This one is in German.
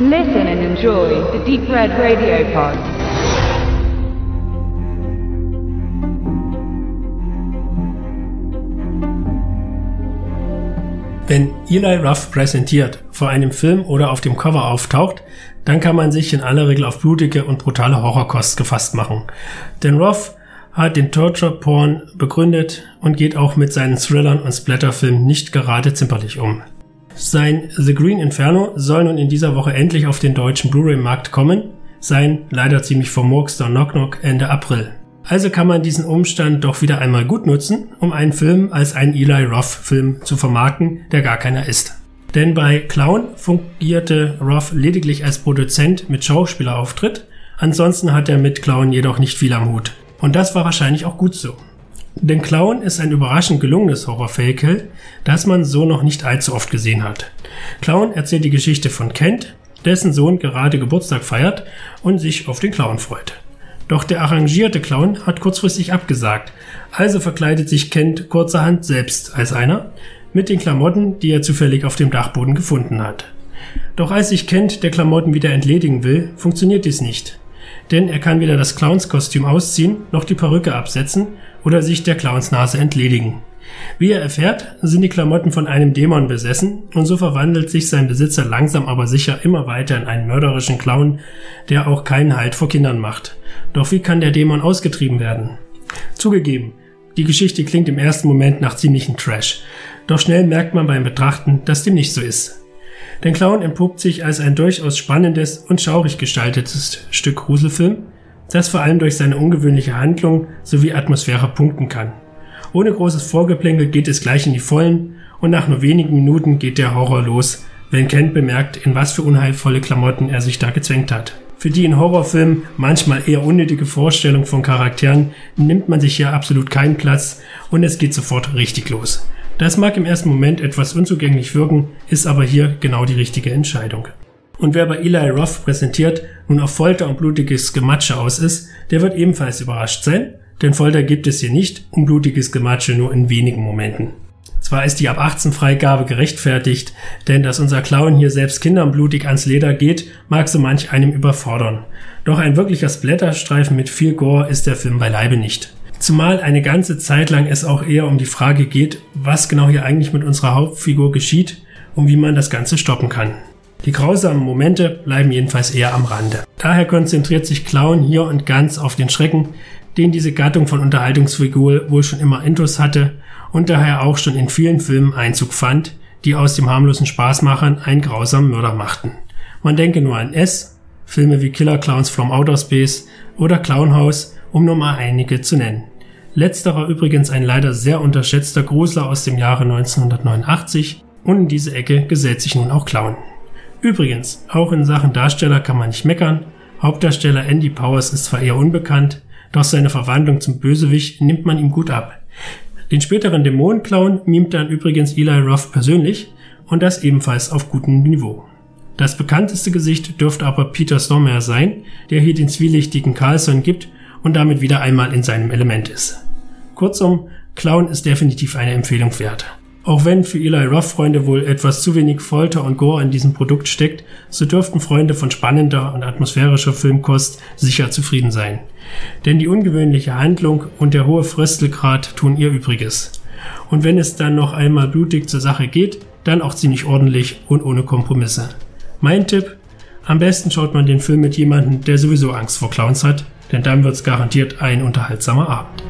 Listen and enjoy the Deep Red Radio Pod. Wenn Eli Ruff präsentiert, vor einem Film oder auf dem Cover auftaucht, dann kann man sich in aller Regel auf blutige und brutale Horrorkost gefasst machen. Denn Ruff hat den Torture Porn begründet und geht auch mit seinen Thrillern und Splatterfilmen nicht gerade zimperlich um. Sein The Green Inferno soll nun in dieser Woche endlich auf den deutschen Blu-ray-Markt kommen, sein leider ziemlich vermurkster Knock Knock Ende April. Also kann man diesen Umstand doch wieder einmal gut nutzen, um einen Film als einen Eli Roth-Film zu vermarkten, der gar keiner ist. Denn bei Clown fungierte Roth lediglich als Produzent mit Schauspielerauftritt, ansonsten hat er mit Clown jedoch nicht viel am Hut. Und das war wahrscheinlich auch gut so. Denn Clown ist ein überraschend gelungenes Horror-Vehikel, das man so noch nicht allzu oft gesehen hat. Clown erzählt die Geschichte von Kent, dessen Sohn gerade Geburtstag feiert und sich auf den Clown freut. Doch der arrangierte Clown hat kurzfristig abgesagt, also verkleidet sich Kent kurzerhand selbst als einer, mit den Klamotten, die er zufällig auf dem Dachboden gefunden hat. Doch als sich Kent der Klamotten wieder entledigen will, funktioniert dies nicht. Denn er kann weder das Clownskostüm ausziehen, noch die Perücke absetzen oder sich der Clownsnase entledigen. Wie er erfährt, sind die Klamotten von einem Dämon besessen und so verwandelt sich sein Besitzer langsam aber sicher immer weiter in einen mörderischen Clown, der auch keinen Halt vor Kindern macht. Doch wie kann der Dämon ausgetrieben werden? Zugegeben, die Geschichte klingt im ersten Moment nach ziemlichem Trash, doch schnell merkt man beim Betrachten, dass dem nicht so ist. Denn Clown entpuppt sich als ein durchaus spannendes und schaurig gestaltetes Stück Gruselfilm, das vor allem durch seine ungewöhnliche Handlung sowie Atmosphäre punkten kann. Ohne großes Vorgeplänkel geht es gleich in die Vollen und nach nur wenigen Minuten geht der Horror los, wenn Kent bemerkt, in was für unheilvolle Klamotten er sich da gezwängt hat. Für die in Horrorfilmen manchmal eher unnötige Vorstellung von Charakteren nimmt man sich hier absolut keinen Platz und es geht sofort richtig los. Das mag im ersten Moment etwas unzugänglich wirken, ist aber hier genau die richtige Entscheidung. Und wer bei Eli Roth präsentiert nun auf Folter und blutiges Gematsche aus ist, der wird ebenfalls überrascht sein, denn Folter gibt es hier nicht und blutiges Gematsche nur in wenigen Momenten. Zwar ist die ab 18 Freigabe gerechtfertigt, denn dass unser Clown hier selbst Kindern blutig ans Leder geht, mag so manch einem überfordern. Doch ein wirklicher Splatterstreifen mit viel Gore ist der Film beileibe nicht. Zumal eine ganze Zeit lang es auch eher um die Frage geht, was genau hier eigentlich mit unserer Hauptfigur geschieht und wie man das Ganze stoppen kann. Die grausamen Momente bleiben jedenfalls eher am Rande. Daher konzentriert sich Clown hier und ganz auf den Schrecken, den diese Gattung von Unterhaltungsfigur wohl schon immer intus hatte und daher auch schon in vielen Filmen Einzug fand, die aus dem harmlosen Spaßmachern einen grausamen Mörder machten. Man denke nur an S, Filme wie Killer Clowns from Outer Space oder Clownhouse, um nur mal einige zu nennen. Letzterer übrigens ein leider sehr unterschätzter Grusler aus dem Jahre 1989 und in diese Ecke gesellt sich nun auch Clown. Übrigens, auch in Sachen Darsteller kann man nicht meckern. Hauptdarsteller Andy Powers ist zwar eher unbekannt, doch seine Verwandlung zum Bösewicht nimmt man ihm gut ab. Den späteren Dämonenclown mimt dann übrigens Eli Roth persönlich und das ebenfalls auf gutem Niveau. Das bekannteste Gesicht dürfte aber Peter Stormare sein, der hier den zwielichtigen Carlson gibt und damit wieder einmal in seinem Element ist. Kurzum, Clown ist definitiv eine Empfehlung wert. Auch wenn für Eli Roth-Freunde wohl etwas zu wenig Folter und Gore in diesem Produkt steckt, so dürften Freunde von spannender und atmosphärischer Filmkost sicher zufrieden sein. Denn die ungewöhnliche Handlung und der hohe Fröstelgrad tun ihr Übriges. Und wenn es dann noch einmal blutig zur Sache geht, dann auch ziemlich ordentlich und ohne Kompromisse. Mein Tipp, am besten schaut man den Film mit jemandem, der sowieso Angst vor Clowns hat, denn dann wird's garantiert ein unterhaltsamer Abend.